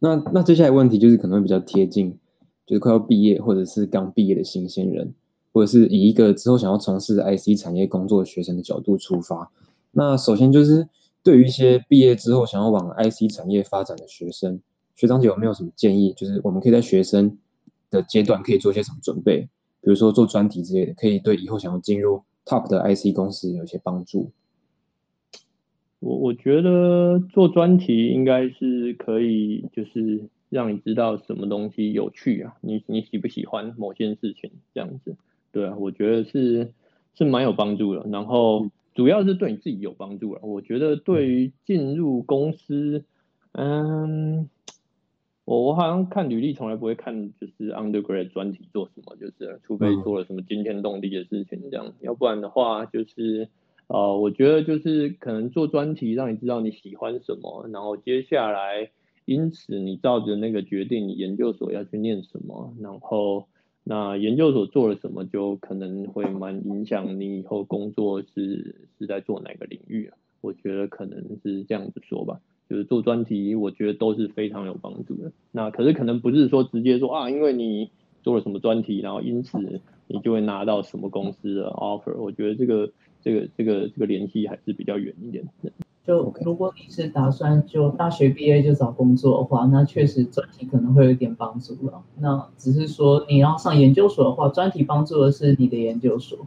那那接下来问题就是可能会比较贴近，就是快要毕业或者是刚毕业的新鲜人，或者是以一个之后想要从事 IC 产业工作的学生的角度出发。那首先就是对于一些毕业之后想要往 IC 产业发展的学生，学长姐有没有什么建议？就是我们可以在学生的阶段可以做些什么准备？比如说做专题之类的，可以对以后想要进入 Top 的 IC 公司有一些帮助。我我觉得做专题应该是可以，就是让你知道什么东西有趣啊，你你喜不喜欢某件事情这样子，对啊，我觉得是是蛮有帮助的。然后主要是对你自己有帮助了。我觉得对于进入公司，嗯，我我好像看履历从来不会看就是 undergrad 专题做什么，就是除非做了什么惊天动地的事情这样，要不然的话就是。呃，我觉得就是可能做专题，让你知道你喜欢什么，然后接下来，因此你照着那个决定，你研究所要去念什么，然后那研究所做了什么，就可能会蛮影响你以后工作是是在做哪个领域啊？我觉得可能是这样子说吧，就是做专题，我觉得都是非常有帮助的。那可是可能不是说直接说啊，因为你做了什么专题，然后因此你就会拿到什么公司的 offer。我觉得这个。这个这个这个联系还是比较远一点。就如果你是打算就大学毕业就找工作的话，那确实专题可能会有一点帮助了。那只是说你要上研究所的话，专题帮助的是你的研究所。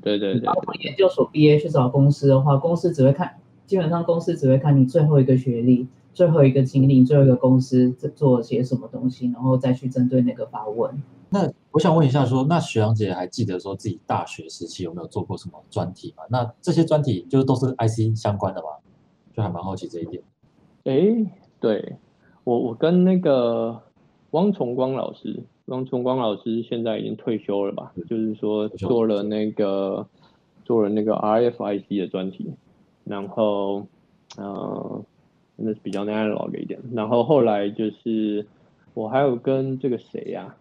对对对。研究所毕业去找公司的话，公司只会看，基本上公司只会看你最后一个学历、最后一个经历、最后一个公司做些什么东西，然后再去针对那个发问。那我想问一下，说那徐阳姐还记得说自己大学时期有没有做过什么专题吗？那这些专题就是都是 IC 相关的吗？就还蛮好奇这一点。哎，对我我跟那个汪崇光老师，汪崇光老师现在已经退休了吧？就是说做了那个做了那个 RFIC 的专题，然后呃，那是比较 analog 一点。然后后来就是我还有跟这个谁呀？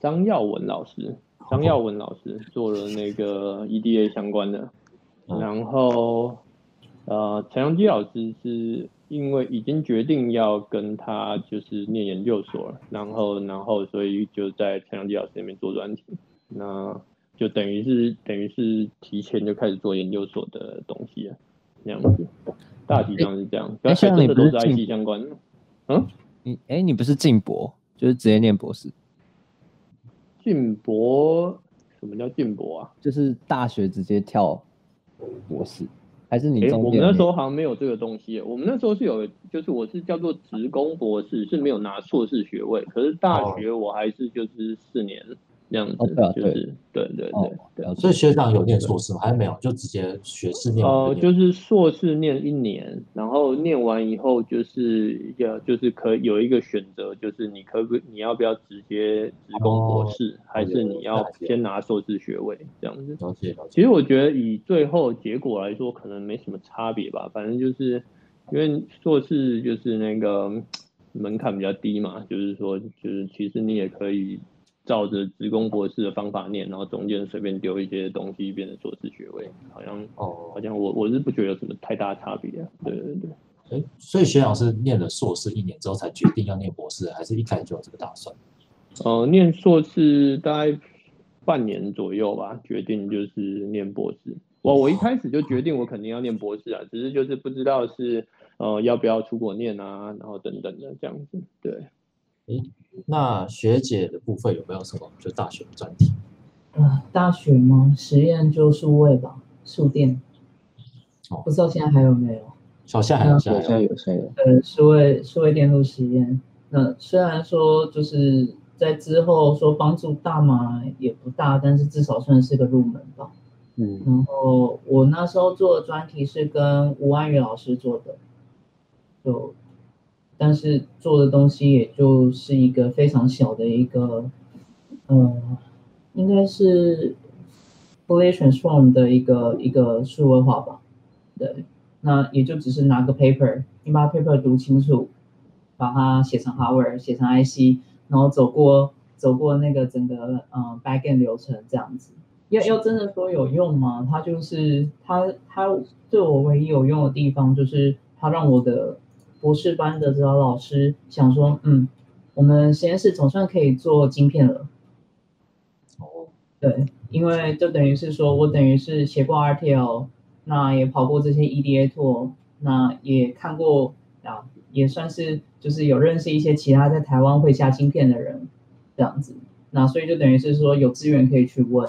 张耀文老师，张耀文老师做了那个 EDA 相关的，然后呃，陈阳基老师是因为已经决定要跟他就是念研究所了，然后然后所以就在陈阳基老师那边做专题，那就等于是等于是提前就开始做研究所的东西了，这样子，大体上是这样，而且真的都是 IT 相关的，嗯，你哎，你不是进博，就是直接念博士。进博？什么叫进博啊？就是大学直接跳博士，还是你？我们那时候好像没有这个东西。我们那时候是有，就是我是叫做职工博士，是没有拿硕士学位。可是大学我还是就是四年。这样子就是对对对对，所以学长有念硕士吗？还是没有？就直接学士念？呃，就是硕士念一年，然后念完以后就是要就是可有一个选择，就是你可不你要不要直接职工博士，还是你要先拿硕士学位这样子？其实我觉得以最后结果来说，可能没什么差别吧。反正就是因为硕士就是那个门槛比较低嘛，就是说就是其实你也可以。照着职工博士的方法念，然后中间随便丢一些东西，变成硕士学位，好像哦，好像我我是不觉得有什么太大差别。对对对，哎，所以学长是念了硕士一年之后才决定要念博士，还是一开始就有这个打算？呃，念硕士大概半年左右吧，决定就是念博士。我我一开始就决定我肯定要念博士啊，只是就是不知道是呃要不要出国念啊，然后等等的这样子，对。那学姐的部分有没有什么就大学的专题？啊，大学吗？实验就数位吧，数电。哦，不知道现在还有没有？好像还有，现在有，现在有。呃，数位数位电路实验。那虽然说就是在之后说帮助大嘛也不大，但是至少算是个入门吧。嗯。然后我那时候做的专题是跟吴安宇老师做的，就。但是做的东西也就是一个非常小的一个，呃，应该是 f l a transform 的一个一个数位化吧，对，那也就只是拿个 paper，你把 paper 读清楚，把它写成 hour，写成 IC，然后走过走过那个整个嗯 backend 流程这样子，要要真的说有用吗？它就是它它对我唯一有用的地方就是它让我的。博士班的指导老师想说，嗯，我们实验室总算可以做晶片了。哦，对，因为就等于是说我等于是写过 RTL，那也跑过这些 EDA tool，那也看过啊，也算是就是有认识一些其他在台湾会下晶片的人，这样子。那所以就等于是说有资源可以去问，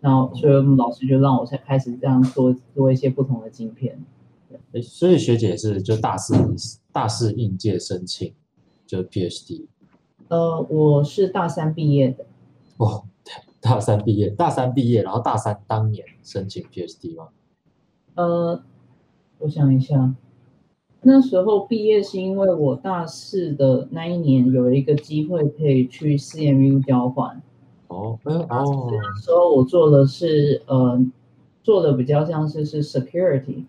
然后所以我们老师就让我才开始这样做做一些不同的晶片。哎，所以学姐是就大四大四应届申请就 PhD。呃，我是大三毕业的。哦，大三毕业，大三毕业，然后大三当年申请 PhD 吗？呃，我想一下。那时候毕业是因为我大四的那一年有一个机会可以去 CMU 交换。哦，嗯哦。那时候我做的是呃，做的比较像是是 security，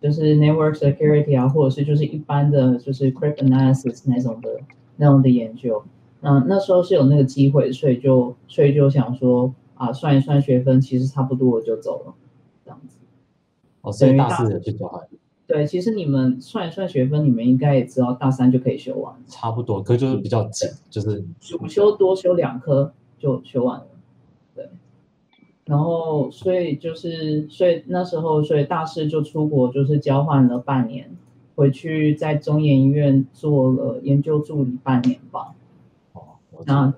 就是 network security 啊，或者是就是一般的就是 cryptanalysis 那种的那种的研究。那那时候是有那个机会，所以就所以就想说啊，算一算学分，其实差不多我就走了，这样子。哦，所以大四的去交换。对，其实你们算一算学分，你们应该也知道，大三就可以修完。差不多，可就是比较紧，就是主修多修两科就修完了。对，然后所以就是，所以那时候，所以大四就出国，就是交换了半年，回去在中研医院做了研究助理半年吧。哦，那。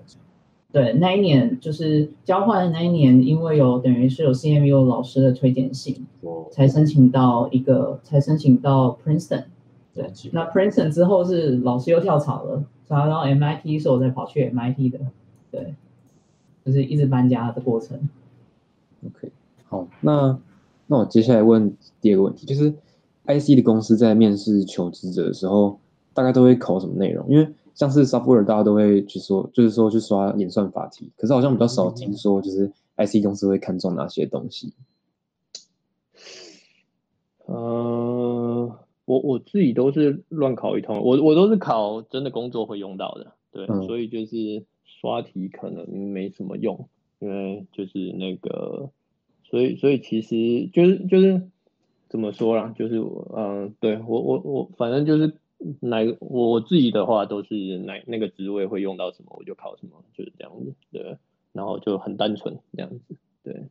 对，那一年就是交换的那一年，因为有等于是有 CMU 老师的推荐信，才申请到一个，才申请到 Princeton。对，那 Princeton 之后是老师又跳槽了，然后 MIT 是我再跑去 MIT 的，对，就是一直搬家的过程。OK，好，那那我接下来问第二个问题，就是 IC 的公司在面试求职者的时候，大概都会考什么内容？因为像是 software，大家都会去说，就是说去刷演算法题，可是好像比较少听说，就是 IC 公司会看中哪些东西。呃，我我自己都是乱考一通，我我都是考真的工作会用到的，对，所以就是刷题可能没什么用，因为就是那个，所以所以其实就是就是怎么说啦，就是嗯，对我我我反正就是。哪个我自己的话都是哪那个职位会用到什么我就考什么就是这样子对，然后就很单纯这样子对，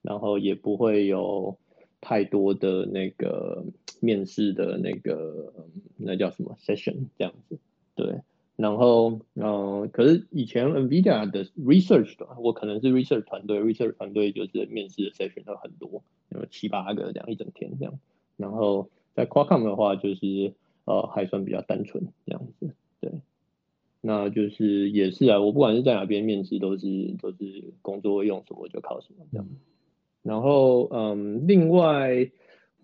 然后也不会有太多的那个面试的那个那叫什么 session 这样子对，然后嗯可是以前 Nvidia 的 research 的我可能是 research 团队 research 团队就是面试的 session 都很多有七八个这样一整天这样，然后在 Qualcomm 的话就是。呃，还算比较单纯这样子，对，那就是也是啊，我不管是在哪边面试，都是都是工作用什么就考什么这样。然后，嗯，另外，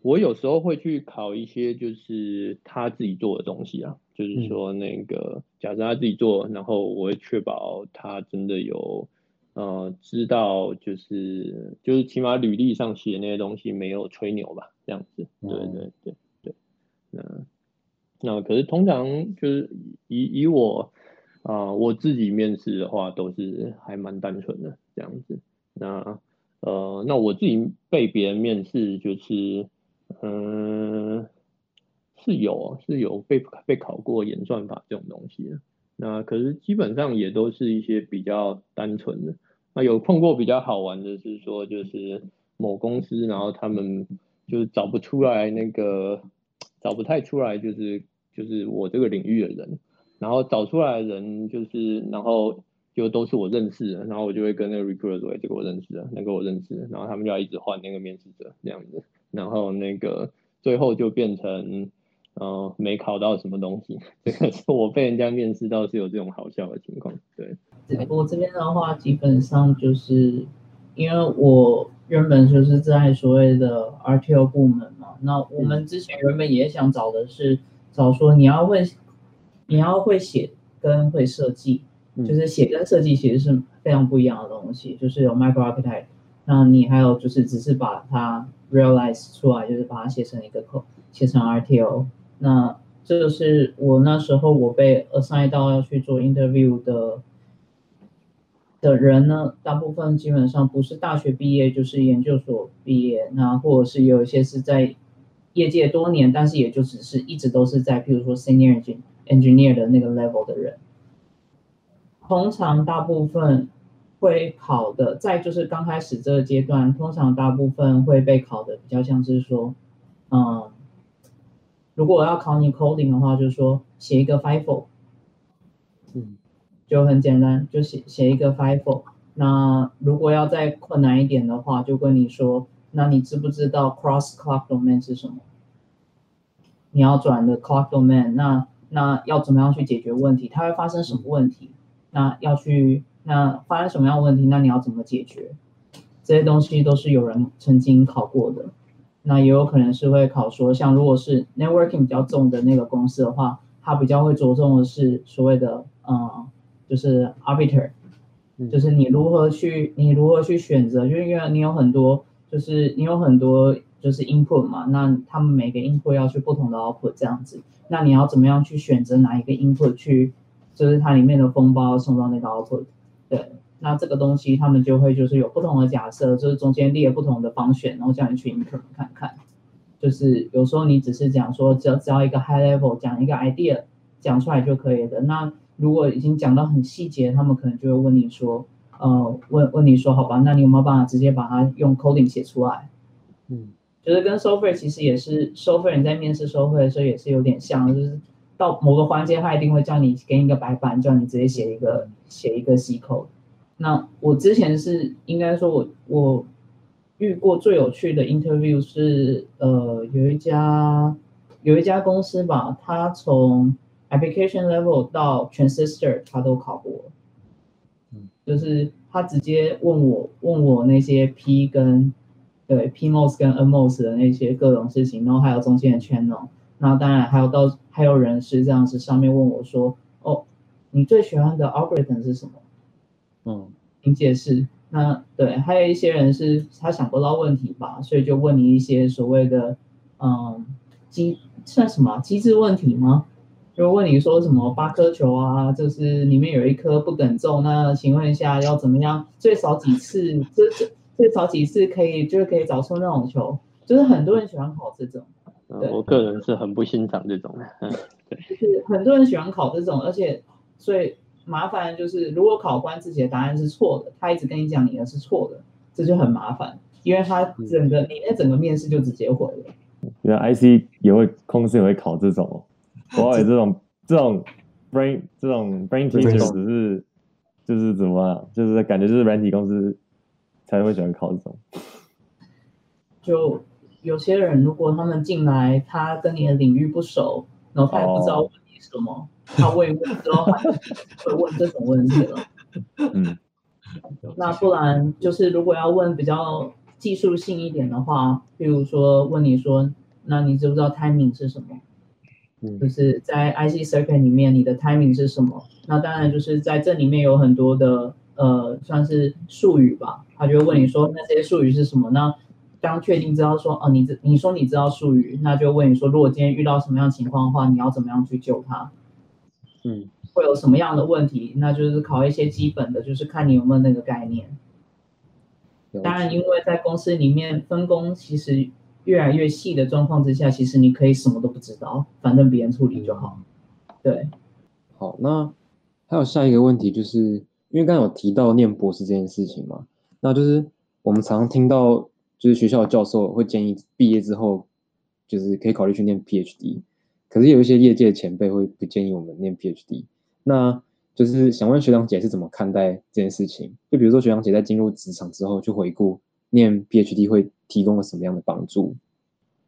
我有时候会去考一些就是他自己做的东西啊，就是说那个假设他自己做，然后我会确保他真的有呃知道，就是就是起码履历上写那些东西没有吹牛吧，这样子，对对对对，那。那可是通常就是以以我啊我自己面试的话，都是还蛮单纯的这样子。那呃那我自己被别人面试，就是嗯是有是有被被考过演算法这种东西的。那可是基本上也都是一些比较单纯的。那有碰过比较好玩的是说，就是某公司，然后他们就是找不出来那个找不太出来，就是。就是我这个领域的人，然后找出来的人就是，然后就都是我认识的，然后我就会跟那个 recruiter 说，这个我认识的，那个我认识的，然后他们就要一直换那个面试者这样子，然后那个最后就变成，呃，没考到什么东西，这个是我被人家面试到是有这种好笑的情况，对。我这边的话，基本上就是因为我原本就是在所谓的 RTO 部门嘛，那我们之前原本也想找的是。找说你要会，你要会写跟会设计，就是写跟设计其实是非常不一样的东西。就是有 micro architect，那你还有就是只是把它 realize 出来，就是把它写成一个 code，写成 RTO。那这个是我那时候我被 assign 到要去做 interview 的的人呢，大部分基本上不是大学毕业就是研究所毕业，那或者是有一些是在业界多年，但是也就只是一直都是在，譬如说 senior engineer 的那个 level 的人，通常大部分会考的，在就是刚开始这个阶段，通常大部分会被考的比较像是说，嗯，如果我要考你 coding 的话，就是说写一个 FIFO，嗯，就很简单，就写写一个 FIFO。那如果要再困难一点的话，就跟你说。那你知不知道 cross clock domain 是什么？你要转的 clock domain，那那要怎么样去解决问题？它会发生什么问题？那要去那发生什么样的问题？那你要怎么解决？这些东西都是有人曾经考过的。那也有可能是会考说，像如果是 networking 比较重的那个公司的话，它比较会着重的是所谓的嗯，就是 arbiter，就是你如何去你如何去选择，就是因为你有很多。就是你有很多就是 input 嘛，那他们每个 input 要去不同的 output 这样子，那你要怎么样去选择哪一个 input 去，就是它里面的风包送到那个 output，对，那这个东西他们就会就是有不同的假设，就是中间列不同的方选，然后叫你去 input 看看，就是有时候你只是讲说只要只要一个 high level 讲一个 idea 讲出来就可以的，那如果已经讲到很细节，他们可能就会问你说。呃，问问你说好吧，那你有没有办法直接把它用 coding 写出来？嗯，就是跟收费其实也是收费人在面试收费的时候也是有点像，就是到某个环节他一定会叫你给你一个白板，叫你直接写一个写一个 C code。那我之前是应该说我我遇过最有趣的 interview 是呃有一家有一家公司吧，他从 application level 到 transistor 他都考过。就是他直接问我问我那些 P 跟对 PMOS 跟 NMOS 的那些各种事情，然后还有中间的 channel，那当然还有到还有人是这样子上面问我说，哦，你最喜欢的 algorithm 是什么？嗯，请解释。那对，还有一些人是他想不到问题吧，所以就问你一些所谓的嗯机算什么机制问题吗？就问你说什么八颗球啊，就是里面有一颗不等重，那请问一下要怎么样？最少几次？这这最少几次可以就是可以找出那种球？就是很多人喜欢考这种。我个人是很不欣赏这种的。对，就是很多人喜欢考这种，而且最麻烦就是如果考官自己的答案是错的，他一直跟你讲你的是错的，这就很麻烦，因为他整个你那整个面试就直接毁了。原来 IC 也会公司也会考这种。我以为这种这种 brain 这种 brain teacher 只是就是怎么，就是感觉就是软体公司才会喜欢考这种。就有些人如果他们进来，他跟你的领域不熟，然后他也不知道问你什么，他问问之后会问这种问题了。嗯。那不然就是如果要问比较技术性一点的话，比如说问你说，那你知不知道 timing 是什么？就是在 IC circuit 里面，你的 timing 是什么？那当然就是在这里面有很多的呃，算是术语吧。他就会问你说，那这些术语是什么？那当确定知道说，哦，你这你说你知道术语，那就问你说，如果今天遇到什么样情况的话，你要怎么样去救他？嗯，会有什么样的问题？那就是考一些基本的，就是看你有没有那个概念。当然，因为在公司里面分工其实。越来越细的状况之下，其实你可以什么都不知道，反正别人处理就好。对，好，那还有下一个问题，就是因为刚才有提到念博士这件事情嘛，那就是我们常常听到，就是学校的教授会建议毕业之后，就是可以考虑去念 PhD，可是有一些业界前辈会不建议我们念 PhD，那就是想问学长姐是怎么看待这件事情？就比如说学长姐在进入职场之后去回顾。念 PhD 会提供了什么样的帮助？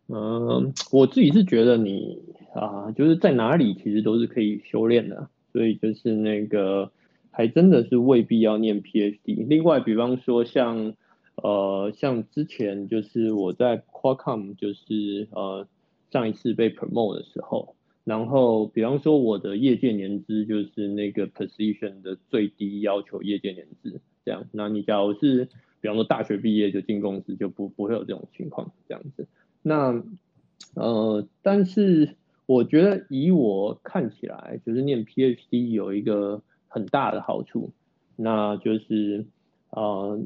嗯，我自己是觉得你啊，就是在哪里其实都是可以修炼的，所以就是那个还真的是未必要念 PhD。另外，比方说像呃像之前就是我在 Qualcomm 就是呃上一次被 promote 的时候，然后比方说我的业界年资就是那个 position 的最低要求业界年资这样，那你假如是比方说大学毕业就进公司就不不会有这种情况这样子，那呃，但是我觉得以我看起来，就是念 PhD 有一个很大的好处，那就是呃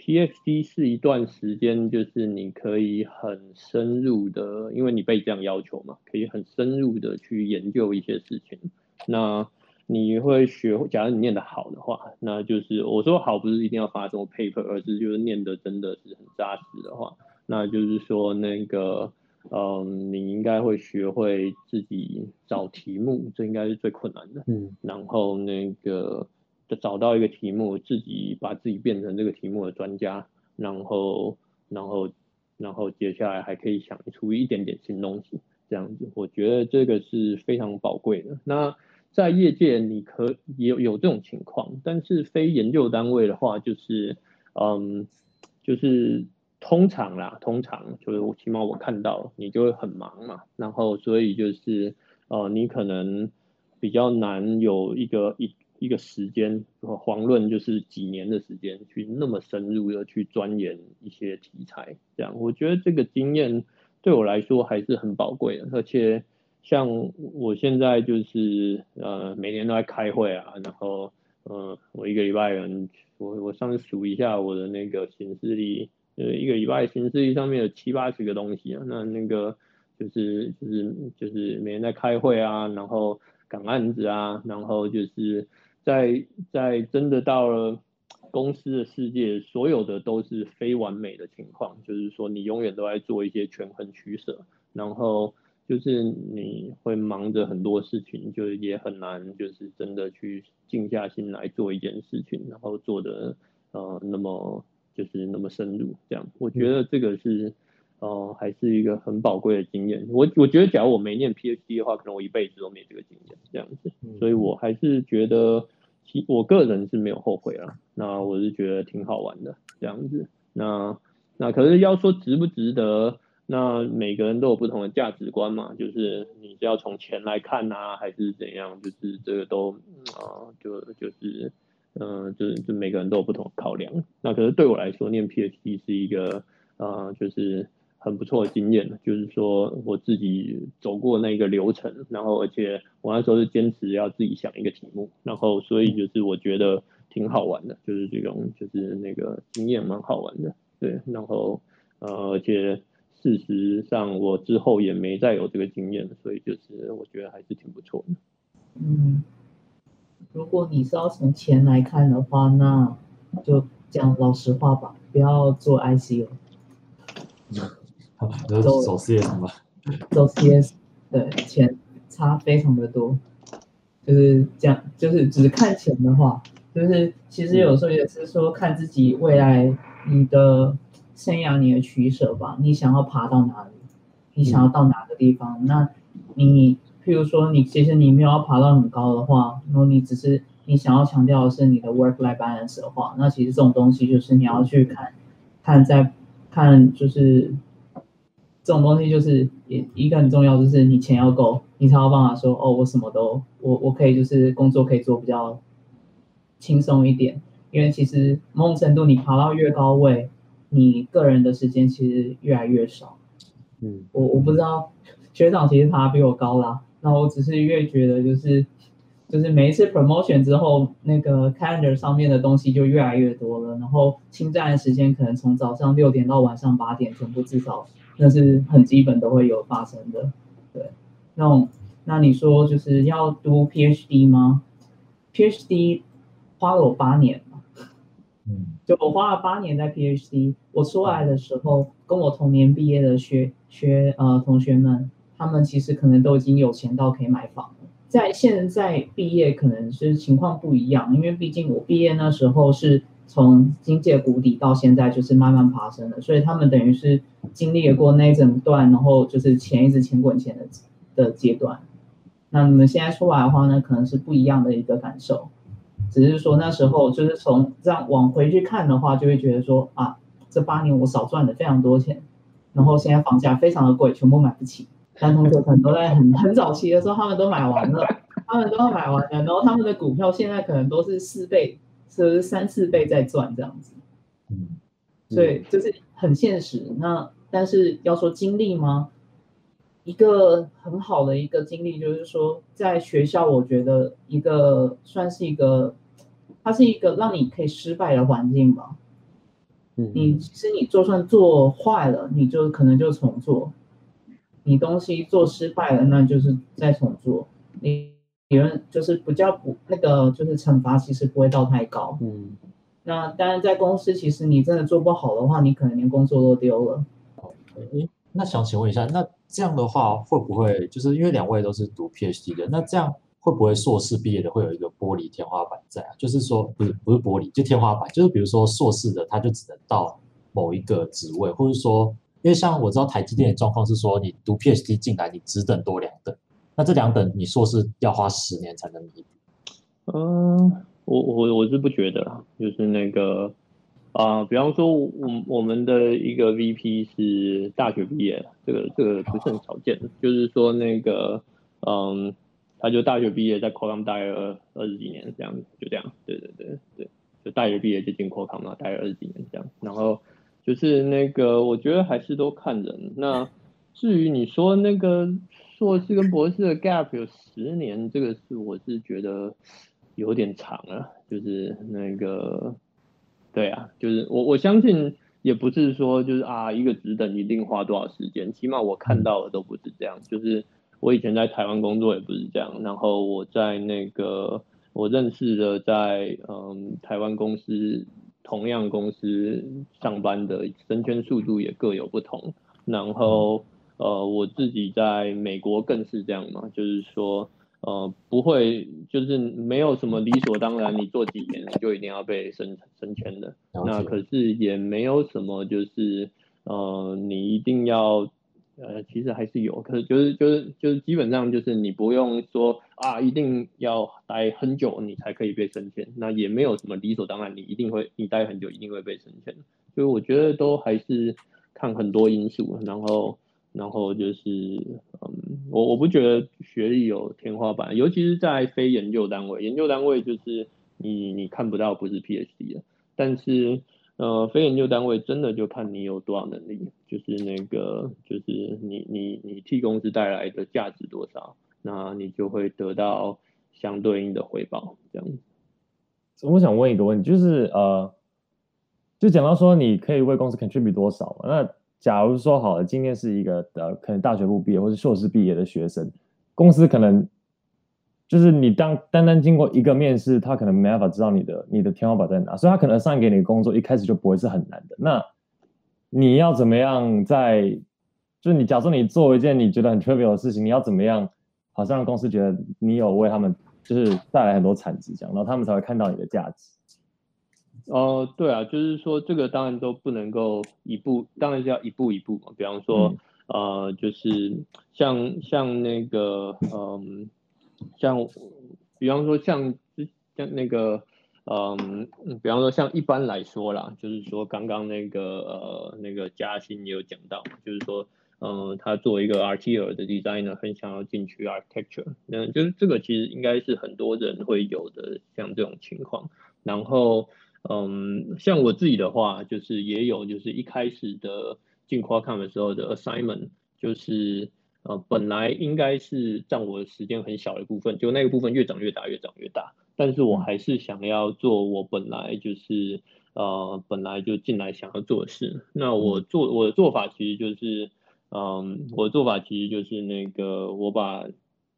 PhD 是一段时间，就是你可以很深入的，因为你被这样要求嘛，可以很深入的去研究一些事情。那你会学，假如你念得好的话，那就是我说好不是一定要发什么 paper，而是就是念的真的是很扎实的话，那就是说那个，嗯，你应该会学会自己找题目，这应该是最困难的。嗯，然后那个。就找到一个题目，自己把自己变成这个题目的专家，然后，然后，然后接下来还可以想出一点点新东西，这样子，我觉得这个是非常宝贵的。那在业界，你可有有这种情况，但是非研究单位的话，就是，嗯，就是通常啦，通常就是起码我看到你就会很忙嘛，然后所以就是，呃，你可能比较难有一个一。一个时间，遑论就是几年的时间，去那么深入的去钻研一些题材，这样我觉得这个经验对我来说还是很宝贵的。而且像我现在就是呃每年都在开会啊，然后呃我一个礼拜人，我我上次数一下我的那个行事历，呃一个礼拜行事历上面有七八十个东西啊，那那个就是就是就是每天在开会啊，然后赶案子啊，然后就是。在在真的到了公司的世界，所有的都是非完美的情况，就是说你永远都在做一些权衡取舍，然后就是你会忙着很多事情，就也很难就是真的去静下心来做一件事情，然后做的呃那么就是那么深入这样，我觉得这个是呃还是一个很宝贵的经验。我我觉得假如我没念 PhD 的话，可能我一辈子都没这个经验这样子，所以我还是觉得。其我个人是没有后悔啊，那我是觉得挺好玩的这样子。那那可是要说值不值得，那每个人都有不同的价值观嘛，就是你是要从钱来看呐，还是怎样？就是这个都啊，就就是嗯，就是就每个人都有不同的考量。那可是对我来说，念 PhD 是一个啊，就是。很不错的经验就是说我自己走过那个流程，然后而且我那时候是坚持要自己想一个题目，然后所以就是我觉得挺好玩的，就是这种就是那个经验蛮好玩的，对，然后呃而且事实上我之后也没再有这个经验，所以就是我觉得还是挺不错的。嗯，如果你是要从钱来看的话，那就讲老实话吧，不要做 IC 了。走走 CS 吗？走 CS，对，钱差非常的多，就是这样，就是只看钱的话，就是其实有时候也是说看自己未来你的生涯你的取舍吧，你想要爬到哪里，你想要到哪个地方，那你譬如说你其实你没有要爬到很高的话，然后你只是你想要强调的是你的 work life balance 的话，那其实这种东西就是你要去看，看在看就是。这种东西就是一一个很重要，就是你钱要够，你才有办法说哦，我什么都我我可以就是工作可以做比较轻松一点。因为其实某种程度你爬到越高位，你个人的时间其实越来越少。嗯，我我不知道学长其实爬比我高啦，那我只是越觉得就是就是每一次 promotion 之后，那个 calendar 上面的东西就越来越多了，然后侵占的时间可能从早上六点到晚上八点，全部至少。那是很基本都会有发生的，对。那种，那你说就是要读 PhD 吗？PhD 花了我八年嗯，就我花了八年在 PhD。我出来的时候，跟我同年毕业的学学呃同学们，他们其实可能都已经有钱到可以买房了。在现在毕业可能是情况不一样，因为毕竟我毕业那时候是。从经济谷底到现在就是慢慢爬升的，所以他们等于是经历过那一整段，然后就是钱一直钱滚钱的的阶段。那你们现在出来的话呢，可能是不一样的一个感受。只是说那时候就是从这样往回去看的话，就会觉得说啊，这八年我少赚了非常多钱，然后现在房价非常的贵，全部买不起。但同学可能都在很 很早期的时候，他们都买完了，他们都要买完了，然后他们的股票现在可能都是四倍。是三四倍在赚这样子，嗯，所以就是很现实。那但是要说经历吗？一个很好的一个经历就是说，在学校，我觉得一个算是一个，它是一个让你可以失败的环境吧。你其实你就算做坏了，你就可能就重做。你东西做失败了，那就是再重做。你别人就是不叫不那个，就是惩罚其实不会到太高。嗯。那当然，在公司其实你真的做不好的话，你可能连工作都丢了。诶，那想请问一下，那这样的话会不会就是因为两位都是读 PhD 的，那这样会不会硕士毕业的会有一个玻璃天花板在啊？就是说，不是不是玻璃，就天花板，就是比如说硕士的他就只能到某一个职位，或者说。因为像我知道台积电的状况是说，你读 PhD 进来，你只等多两等，那这两等你硕士要花十年才能弥补。嗯，我我我是不觉得啦，就是那个啊，比方说我我们的一个 VP 是大学毕业，这个这个不是很少见，就是说那个嗯，他就大学毕业在 Qualcomm 待了二十几年这样子，就这样，对对对对，就大学毕业就进 Qualcomm 了，待了二十几年这样，然后。就是那个，我觉得还是都看人。那至于你说那个硕士跟博士的 gap 有十年，这个是我是觉得有点长了。就是那个，对啊，就是我我相信也不是说就是啊一个职等一定花多少时间，起码我看到的都不是这样。就是我以前在台湾工作也不是这样，然后我在那个我认识的在嗯台湾公司。同样公司上班的升迁速度也各有不同，然后呃我自己在美国更是这样嘛，就是说呃不会就是没有什么理所当然，你做几年就一定要被升升迁的，那可是也没有什么就是呃你一定要。呃，其实还是有，可是就是就是就是基本上就是你不用说啊，一定要待很久你才可以被升迁，那也没有什么理所当然，你一定会你待很久一定会被升迁，所以我觉得都还是看很多因素，然后然后就是嗯，我我不觉得学历有天花板，尤其是在非研究单位，研究单位就是你你看不到不是 PhD 的，但是。呃，非研究单位真的就看你有多少能力，就是那个，就是你你你替公司带来的价值多少，那你就会得到相对应的回报。这样，我想问一个问题，就是呃，就讲到说你可以为公司 contribute 多少嘛？那假如说好了，今天是一个呃，可能大学部毕业或者硕士毕业的学生，公司可能。就是你当单单经过一个面试，他可能没办法知道你的你的天花板在哪，所以他可能上给你的工作一开始就不会是很难的。那你要怎么样在，就是你假设你做一件你觉得很 trivial 的事情，你要怎么样，好像公司觉得你有为他们就是带来很多产值这样，然后他们才会看到你的价值。哦，对啊，就是说这个当然都不能够一步，当然是要一步一步嘛。比方说，呃，就是像像那个，嗯。像，比方说像像那个，嗯，比方说像一般来说啦，就是说刚刚那个呃那个嘉欣也有讲到，就是说，嗯，他作为一个 architect 的 designer，很想要进去 architecture，那就是这个其实应该是很多人会有的像这种情况。然后，嗯，像我自己的话，就是也有就是一开始的进 Qualcomm 的时候的 assignment，就是。呃，本来应该是占我的时间很小的部分，就那个部分越长越大，越长越大。但是我还是想要做我本来就是呃本来就进来想要做的事。那我做我的做法其实就是，嗯，我的做法其实就是那个我把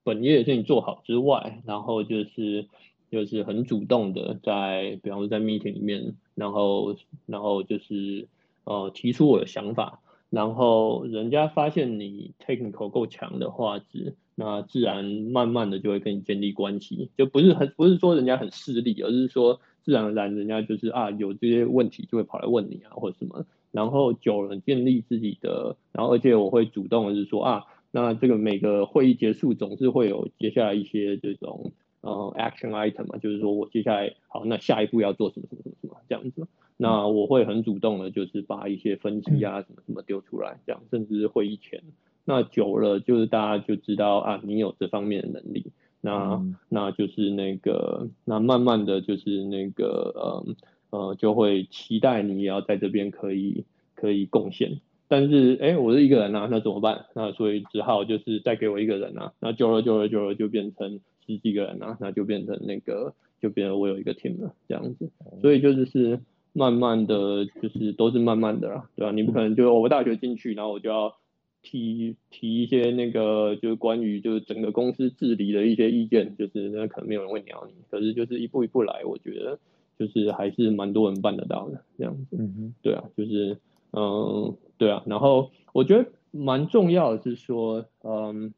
本业的事情做好之外，然后就是就是很主动的在，比方说在 meeting 里面，然后然后就是呃提出我的想法。然后人家发现你 technical 够强的话，子那自然慢慢的就会跟你建立关系，就不是很不是说人家很势利，而是说自然而然人家就是啊有这些问题就会跑来问你啊或者什么，然后久了建立自己的，然后而且我会主动的是说啊，那这个每个会议结束总是会有接下来一些这种呃 action item 嘛，就是说我接下来好那下一步要做什么什么什么什么这样子。那我会很主动的，就是把一些分析啊什么什么丢出来，这样甚至是会议前，那久了就是大家就知道啊，你有这方面的能力，那那就是那个，那慢慢的就是那个呃呃就会期待你也要在这边可以可以贡献，但是哎我是一个人啊，那怎么办？那所以只好就是再给我一个人啊，那久了久了久了就变成十几个人啊，那就变成那个就变成我有一个 team 了这样子，所以就是是。慢慢的就是都是慢慢的啦，对吧？你不可能就我大学进去，然后我就要提提一些那个就是关于就是整个公司治理的一些意见，就是那可能没有人会鸟你。可是就是一步一步来，我觉得就是还是蛮多人办得到的这样子。嗯哼，对啊，就是嗯，对啊。然后我觉得蛮重要的是说，嗯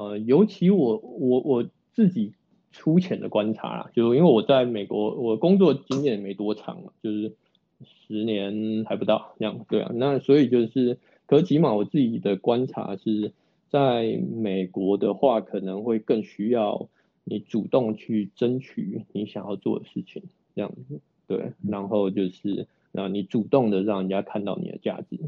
呃，尤其我我我自己。粗浅的观察啦，就因为我在美国，我工作经验没多长嘛，就是十年还不到这样，对啊，那所以就是，可起码我自己的观察是在美国的话，可能会更需要你主动去争取你想要做的事情，这样子，对，然后就是啊，你主动的让人家看到你的价值，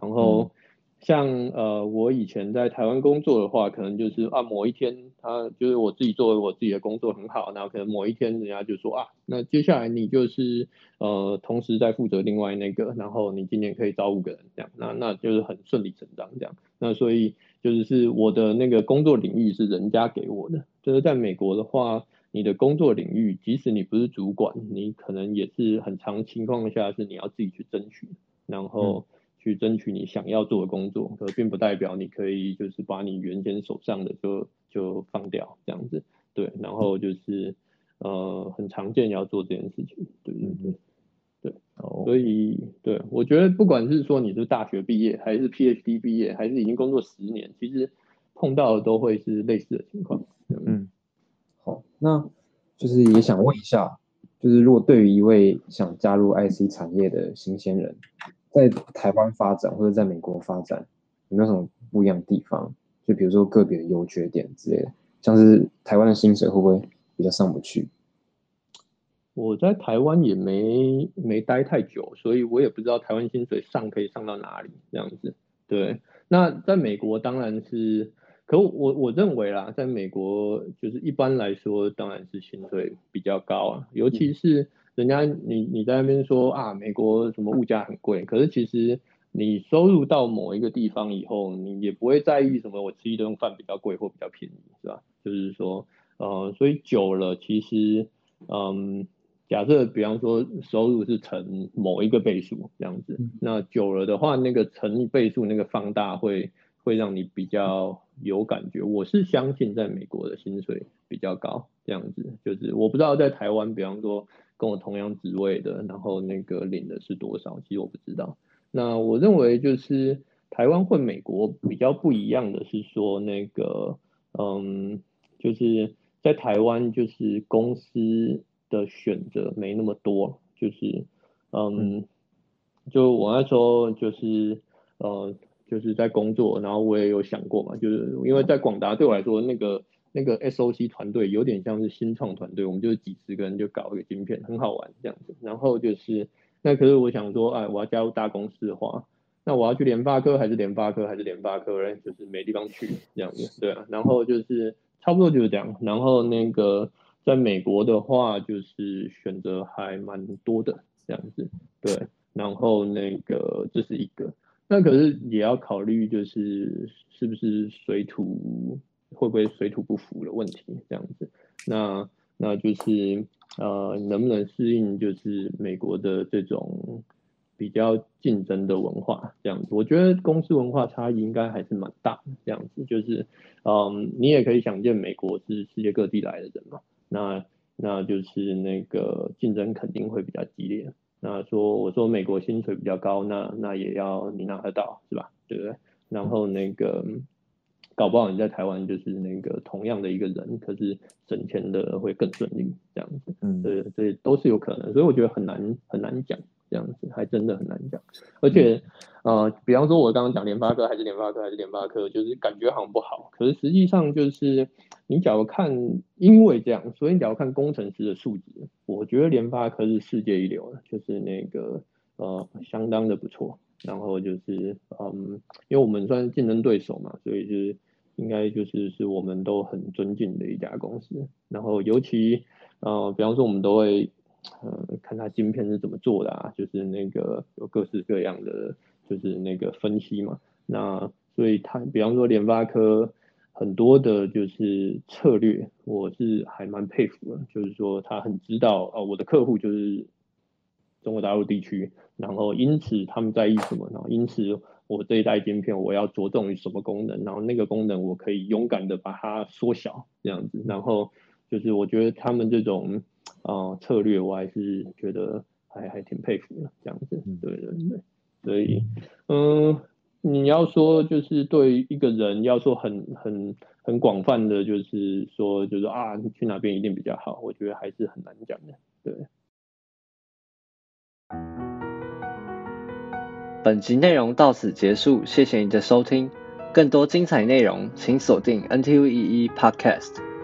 然后。像呃，我以前在台湾工作的话，可能就是啊，某一天他就是我自己做我自己的工作很好，然后可能某一天人家就说啊，那接下来你就是呃，同时在负责另外那个，然后你今年可以招五个人这样，那那就是很顺理成章这样。那所以就是是我的那个工作领域是人家给我的，就是在美国的话，你的工作领域即使你不是主管，你可能也是很长情况下是你要自己去争取，然后。去争取你想要做的工作，可并不代表你可以就是把你原先手上的就就放掉这样子，对，然后就是呃很常见要做这件事情，对对对对，所以对我觉得不管是说你是大学毕业，还是 PhD 毕业，还是已经工作十年，其实碰到的都会是类似的情况。嗯，好，那就是也想问一下，就是如果对于一位想加入 IC 产业的新鲜人。在台湾发展或者在美国发展有没有什么不一样的地方？就比如说个别的优缺点之类的，像是台湾的薪水会不会比较上不去？我在台湾也没没待太久，所以我也不知道台湾薪水上可以上到哪里这样子。对，那在美国当然是，可我我认为啦，在美国就是一般来说当然是薪水比较高啊，尤其是。人家你你在那边说啊，美国什么物价很贵，可是其实你收入到某一个地方以后，你也不会在意什么我吃一顿饭比较贵或比较便宜，是吧？就是说，呃，所以久了，其实，嗯，假设比方说收入是乘某一个倍数这样子，那久了的话，那个乘倍数那个放大会会让你比较有感觉。我是相信在美国的薪水比较高，这样子，就是我不知道在台湾，比方说。跟我同样职位的，然后那个领的是多少？其实我不知道。那我认为就是台湾或美国比较不一样的是说，那个嗯，就是在台湾就是公司的选择没那么多，就是嗯，就我那时候就是呃，就是在工作，然后我也有想过嘛，就是因为在广达对我来说那个。那个 SOC 团队有点像是新创团队，我们就是几十个人就搞一个晶片，很好玩这样子。然后就是，那可是我想说，哎，我要加入大公司的话，那我要去联发科还是联发科还是联发科嘞？就是没地方去这样子，对啊。然后就是差不多就是这样。然后那个在美国的话，就是选择还蛮多的这样子，对。然后那个这是一个，那可是也要考虑就是是不是水土。会不会水土不服的问题这样子？那那就是呃，能不能适应就是美国的这种比较竞争的文化这样子？我觉得公司文化差异应该还是蛮大的这样子。就是嗯，你也可以想见，美国是世界各地来的人嘛，那那就是那个竞争肯定会比较激烈。那说我说美国薪水比较高，那那也要你拿得到是吧？对不对？然后那个。搞不好你在台湾就是那个同样的一个人，可是省钱的会更顺利这样子，嗯，对，这都是有可能，所以我觉得很难很难讲这样子，还真的很难讲。而且，呃，比方说我刚刚讲联发科还是联发科还是联发科，就是感觉好像不好，可是实际上就是你假如看，因为这样，所以你假如看工程师的素质，我觉得联发科是世界一流的，就是那个呃相当的不错。然后就是嗯，因为我们算是竞争对手嘛，所以就是。应该就是是我们都很尊敬的一家公司，然后尤其呃，比方说我们都会呃看它晶片是怎么做的啊，就是那个有各式各样的就是那个分析嘛，那所以它比方说联发科很多的就是策略，我是还蛮佩服的，就是说他很知道啊，我的客户就是。中国大陆地区，然后因此他们在意什么，然后因此我这一代晶片我要着重于什么功能，然后那个功能我可以勇敢的把它缩小这样子，然后就是我觉得他们这种啊策略我还是觉得还还挺佩服的这样子，对对对，所以嗯。你要说就是对一个人要说很很很广泛的，就是说就是啊，去哪边一定比较好，我觉得还是很难讲的。对。本集内容到此结束，谢谢你的收听。更多精彩内容，请锁定 NTUEE Podcast。